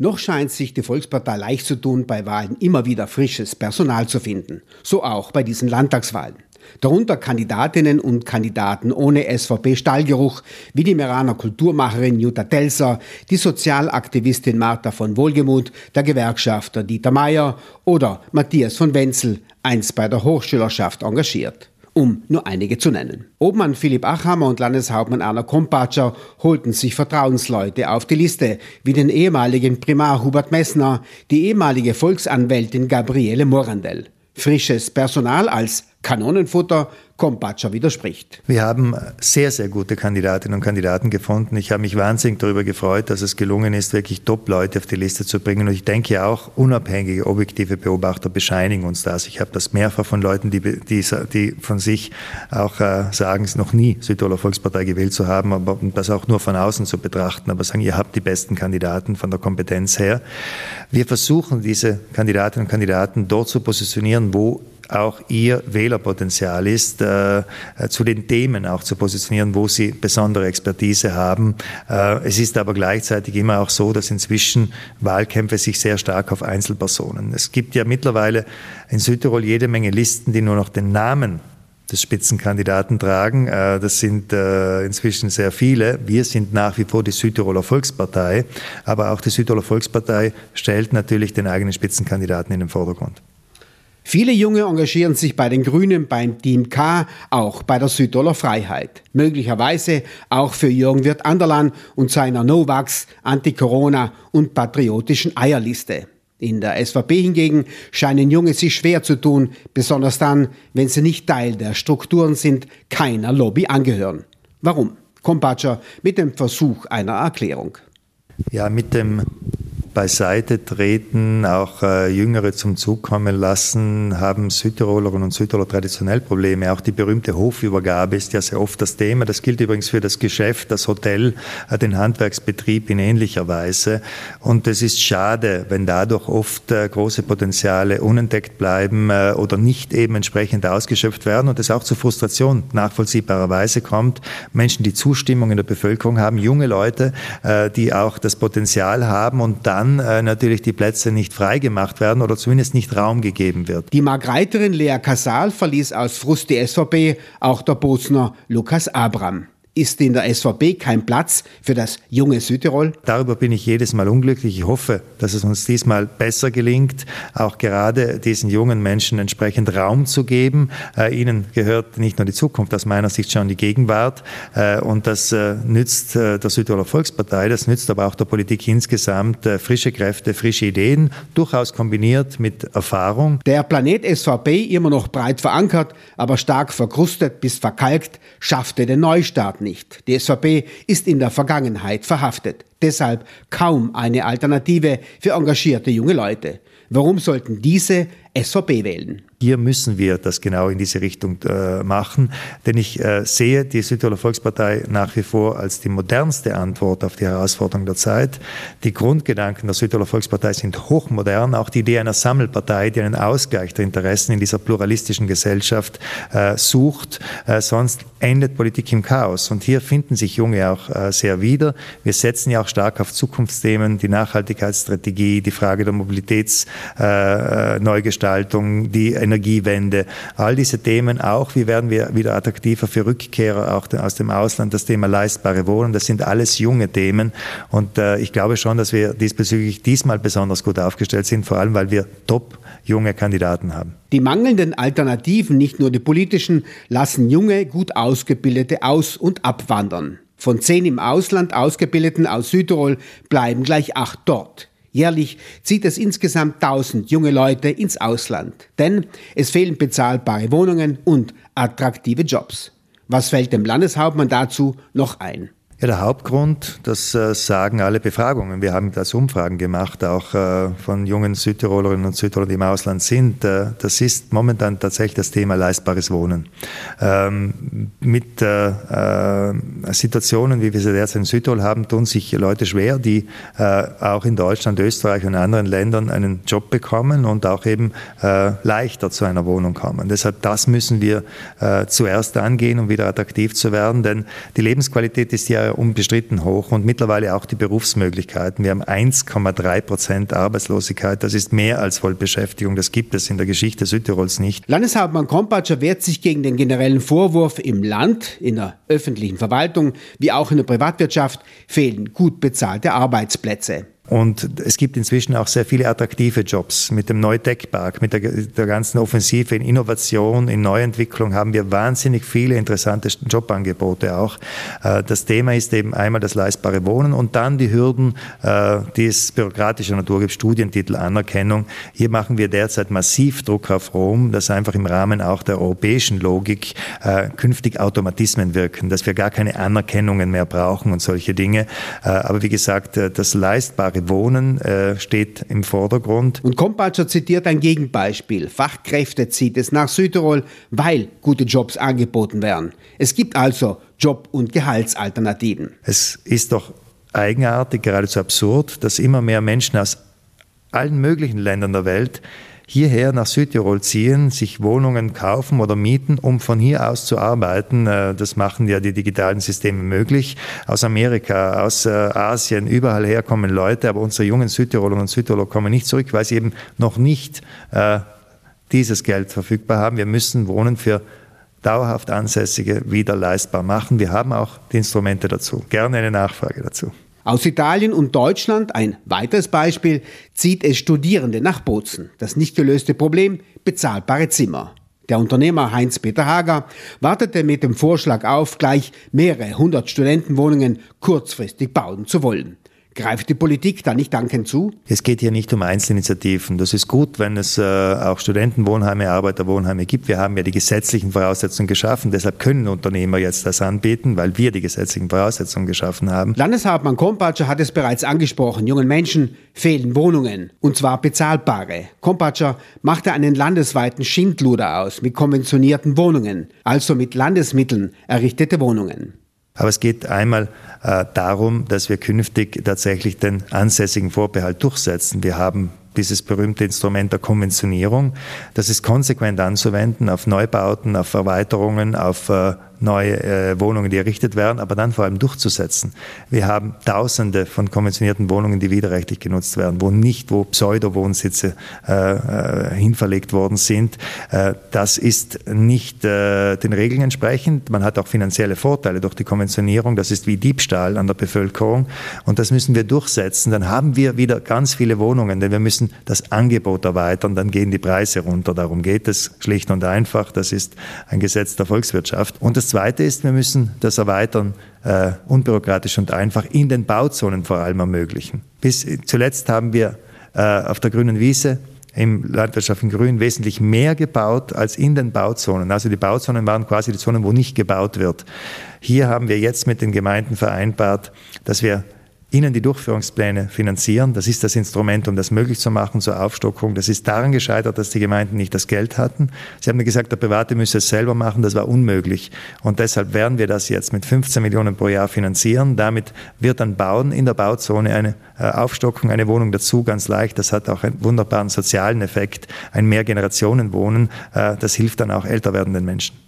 Noch scheint sich die Volkspartei leicht zu tun, bei Wahlen immer wieder frisches Personal zu finden. So auch bei diesen Landtagswahlen. Darunter Kandidatinnen und Kandidaten ohne SVP-Stallgeruch, wie die Meraner Kulturmacherin Jutta Telser, die Sozialaktivistin Martha von Wohlgemuth, der Gewerkschafter Dieter Mayer oder Matthias von Wenzel, einst bei der Hochschülerschaft engagiert um nur einige zu nennen. Obmann Philipp Achhammer und Landeshauptmann Erna Kompatscher holten sich Vertrauensleute auf die Liste, wie den ehemaligen Primar Hubert Messner, die ehemalige Volksanwältin Gabriele Morandell. Frisches Personal als Kanonenfutter Kompatscher widerspricht. Wir haben sehr, sehr gute Kandidatinnen und Kandidaten gefunden. Ich habe mich wahnsinnig darüber gefreut, dass es gelungen ist, wirklich Top-Leute auf die Liste zu bringen. Und ich denke auch, unabhängige, objektive Beobachter bescheinigen uns das. Ich habe das mehrfach von Leuten, die, die, die von sich auch äh, sagen, es noch nie Südtiroler Volkspartei gewählt zu haben, aber das auch nur von außen zu betrachten, aber sagen, ihr habt die besten Kandidaten von der Kompetenz her. Wir versuchen, diese Kandidatinnen und Kandidaten dort zu positionieren, wo auch ihr Wählerpotenzial ist, äh, zu den Themen auch zu positionieren, wo sie besondere Expertise haben. Äh, es ist aber gleichzeitig immer auch so, dass inzwischen Wahlkämpfe sich sehr stark auf Einzelpersonen. Es gibt ja mittlerweile in Südtirol jede Menge Listen, die nur noch den Namen des Spitzenkandidaten tragen. Äh, das sind inzwischen sehr viele. Wir sind nach wie vor die Südtiroler Volkspartei, aber auch die Südtiroler Volkspartei stellt natürlich den eigenen Spitzenkandidaten in den Vordergrund. Viele Junge engagieren sich bei den Grünen, beim Team K, auch bei der Südtiroler Freiheit. Möglicherweise auch für Jürgen Wirt Anderlan und seiner Novax, Anti-Corona und patriotischen Eierliste. In der SVP hingegen scheinen Junge sich schwer zu tun, besonders dann, wenn sie nicht Teil der Strukturen sind, keiner Lobby angehören. Warum? Kompatscher mit dem Versuch einer Erklärung. Ja, mit dem beiseite treten, auch äh, Jüngere zum Zug kommen lassen, haben Südtirolerinnen und Südtiroler traditionell Probleme. Auch die berühmte Hofübergabe ist ja sehr oft das Thema. Das gilt übrigens für das Geschäft, das Hotel, äh, den Handwerksbetrieb in ähnlicher Weise. Und es ist schade, wenn dadurch oft äh, große Potenziale unentdeckt bleiben äh, oder nicht eben entsprechend ausgeschöpft werden und es auch zu Frustration nachvollziehbarerweise kommt. Menschen, die Zustimmung in der Bevölkerung haben, junge Leute, äh, die auch das Potenzial haben und dann dann äh, natürlich die Plätze nicht freigemacht werden oder zumindest nicht Raum gegeben wird. Die Margreiterin Lea Casal verließ aus Frust die SVP, auch der Bosner Lukas Abram ist in der SVP kein Platz für das junge Südtirol? Darüber bin ich jedes Mal unglücklich. Ich hoffe, dass es uns diesmal besser gelingt, auch gerade diesen jungen Menschen entsprechend Raum zu geben. Äh, ihnen gehört nicht nur die Zukunft, aus meiner Sicht schon die Gegenwart. Äh, und das äh, nützt äh, der Südtiroler Volkspartei, das nützt aber auch der Politik insgesamt äh, frische Kräfte, frische Ideen, durchaus kombiniert mit Erfahrung. Der Planet SVP, immer noch breit verankert, aber stark verkrustet bis verkalkt, schaffte den Neustart nicht nicht. Die SVP ist in der Vergangenheit verhaftet. Deshalb kaum eine Alternative für engagierte junge Leute. Warum sollten diese SVP wählen? Hier müssen wir das genau in diese Richtung äh, machen, denn ich äh, sehe die Südtiroler Volkspartei nach wie vor als die modernste Antwort auf die Herausforderung der Zeit. Die Grundgedanken der Südtiroler Volkspartei sind hochmodern, auch die Idee einer Sammelpartei, die einen Ausgleich der Interessen in dieser pluralistischen Gesellschaft äh, sucht. Äh, sonst endet Politik im Chaos. Und hier finden sich Junge auch äh, sehr wieder. Wir setzen ja auch stark auf Zukunftsthemen, die Nachhaltigkeitsstrategie, die Frage der Mobilitätsneugestaltung, die Energiewende, all diese Themen auch, wie werden wir wieder attraktiver für Rückkehrer auch aus dem Ausland, das Thema leistbare Wohnen, das sind alles junge Themen und äh, ich glaube schon, dass wir diesbezüglich diesmal besonders gut aufgestellt sind, vor allem weil wir top junge Kandidaten haben. Die mangelnden Alternativen, nicht nur die politischen, lassen junge, gut ausgebildete aus- und abwandern. Von zehn im Ausland ausgebildeten aus Südtirol bleiben gleich acht dort. Jährlich zieht es insgesamt 1000 junge Leute ins Ausland, denn es fehlen bezahlbare Wohnungen und attraktive Jobs. Was fällt dem Landeshauptmann dazu noch ein? Ja, der Hauptgrund, das äh, sagen alle Befragungen. Wir haben das Umfragen gemacht, auch äh, von jungen Südtirolerinnen und Südtirolern, die im Ausland sind. Äh, das ist momentan tatsächlich das Thema leistbares Wohnen. Ähm, mit äh, äh, Situationen, wie wir sie derzeit in Südtirol haben, tun sich Leute schwer, die äh, auch in Deutschland, Österreich und anderen Ländern einen Job bekommen und auch eben leichter zu einer Wohnung kommen. Deshalb, das müssen wir zuerst angehen, um wieder attraktiv zu werden, denn die Lebensqualität ist ja Steuer unbestritten hoch und mittlerweile auch die Berufsmöglichkeiten. Wir haben 1,3 Prozent Arbeitslosigkeit. Das ist mehr als Vollbeschäftigung. Das gibt es in der Geschichte Südtirols nicht. Landeshauptmann Kompatscher wehrt sich gegen den generellen Vorwurf, im Land, in der öffentlichen Verwaltung wie auch in der Privatwirtschaft fehlen gut bezahlte Arbeitsplätze. Und es gibt inzwischen auch sehr viele attraktive Jobs. Mit dem Neutech-Park, mit der, der, ganzen Offensive in Innovation, in Neuentwicklung haben wir wahnsinnig viele interessante Jobangebote auch. Äh, das Thema ist eben einmal das leistbare Wohnen und dann die Hürden, äh, die es bürokratischer Natur gibt, Studientitel, Anerkennung. Hier machen wir derzeit massiv Druck auf Rom, dass einfach im Rahmen auch der europäischen Logik äh, künftig Automatismen wirken, dass wir gar keine Anerkennungen mehr brauchen und solche Dinge. Aber wie gesagt, das leistbare Wohnen äh, steht im Vordergrund. Und Kompatscher zitiert ein Gegenbeispiel. Fachkräfte zieht es nach Südtirol, weil gute Jobs angeboten werden. Es gibt also Job- und Gehaltsalternativen. Es ist doch eigenartig, geradezu absurd, dass immer mehr Menschen aus allen möglichen Ländern der Welt hierher nach Südtirol ziehen, sich Wohnungen kaufen oder mieten, um von hier aus zu arbeiten. Äh, das machen ja die digitalen Systeme möglich. Aus Amerika, aus äh, Asien, überall her kommen Leute, aber unsere jungen Südtiroler und Südtiroler kommen nicht zurück, weil sie eben noch nicht äh, dieses Geld verfügbar haben. Wir müssen Wohnen für dauerhaft Ansässige wieder leistbar machen. Wir haben auch die Instrumente dazu. Gerne eine Nachfrage dazu. Aus Italien und Deutschland, ein weiteres Beispiel, zieht es Studierende nach Bozen. Das nicht gelöste Problem, bezahlbare Zimmer. Der Unternehmer Heinz-Peter Hager wartete mit dem Vorschlag auf, gleich mehrere hundert Studentenwohnungen kurzfristig bauen zu wollen. Greift die Politik da nicht dankend zu? Es geht hier nicht um Einzelinitiativen. Das ist gut, wenn es äh, auch Studentenwohnheime, Arbeiterwohnheime gibt. Wir haben ja die gesetzlichen Voraussetzungen geschaffen. Deshalb können Unternehmer jetzt das anbieten, weil wir die gesetzlichen Voraussetzungen geschaffen haben. Landeshauptmann Kompatscher hat es bereits angesprochen. Jungen Menschen fehlen Wohnungen. Und zwar bezahlbare. Kompatscher machte einen landesweiten Schindluder aus mit konventionierten Wohnungen, also mit Landesmitteln errichtete Wohnungen. Aber es geht einmal äh, darum, dass wir künftig tatsächlich den ansässigen Vorbehalt durchsetzen. Wir haben dieses berühmte Instrument der Konventionierung. Das ist konsequent anzuwenden auf Neubauten, auf Erweiterungen, auf äh, neue äh, Wohnungen, die errichtet werden, aber dann vor allem durchzusetzen. Wir haben Tausende von konventionierten Wohnungen, die widerrechtlich genutzt werden, wo nicht, wo Pseudo-Wohnsitze äh, äh, hinverlegt worden sind. Äh, das ist nicht äh, den Regeln entsprechend. Man hat auch finanzielle Vorteile durch die Konventionierung. Das ist wie Diebstahl an der Bevölkerung und das müssen wir durchsetzen. Dann haben wir wieder ganz viele Wohnungen, denn wir müssen das Angebot erweitern, dann gehen die Preise runter. Darum geht es schlicht und einfach. Das ist ein Gesetz der Volkswirtschaft. Und das Zweite ist, wir müssen das Erweitern äh, unbürokratisch und einfach in den Bauzonen vor allem ermöglichen. Bis zuletzt haben wir äh, auf der grünen Wiese im Landwirtschaft in Grün wesentlich mehr gebaut als in den Bauzonen. Also die Bauzonen waren quasi die Zonen, wo nicht gebaut wird. Hier haben wir jetzt mit den Gemeinden vereinbart, dass wir ihnen die Durchführungspläne finanzieren. Das ist das Instrument, um das möglich zu machen zur Aufstockung. Das ist daran gescheitert, dass die Gemeinden nicht das Geld hatten. Sie haben gesagt, der Private müsse es selber machen. Das war unmöglich. Und deshalb werden wir das jetzt mit 15 Millionen pro Jahr finanzieren. Damit wird dann Bauen in der Bauzone eine äh, Aufstockung, eine Wohnung dazu ganz leicht. Das hat auch einen wunderbaren sozialen Effekt, ein Mehrgenerationenwohnen. Äh, das hilft dann auch älter werdenden Menschen.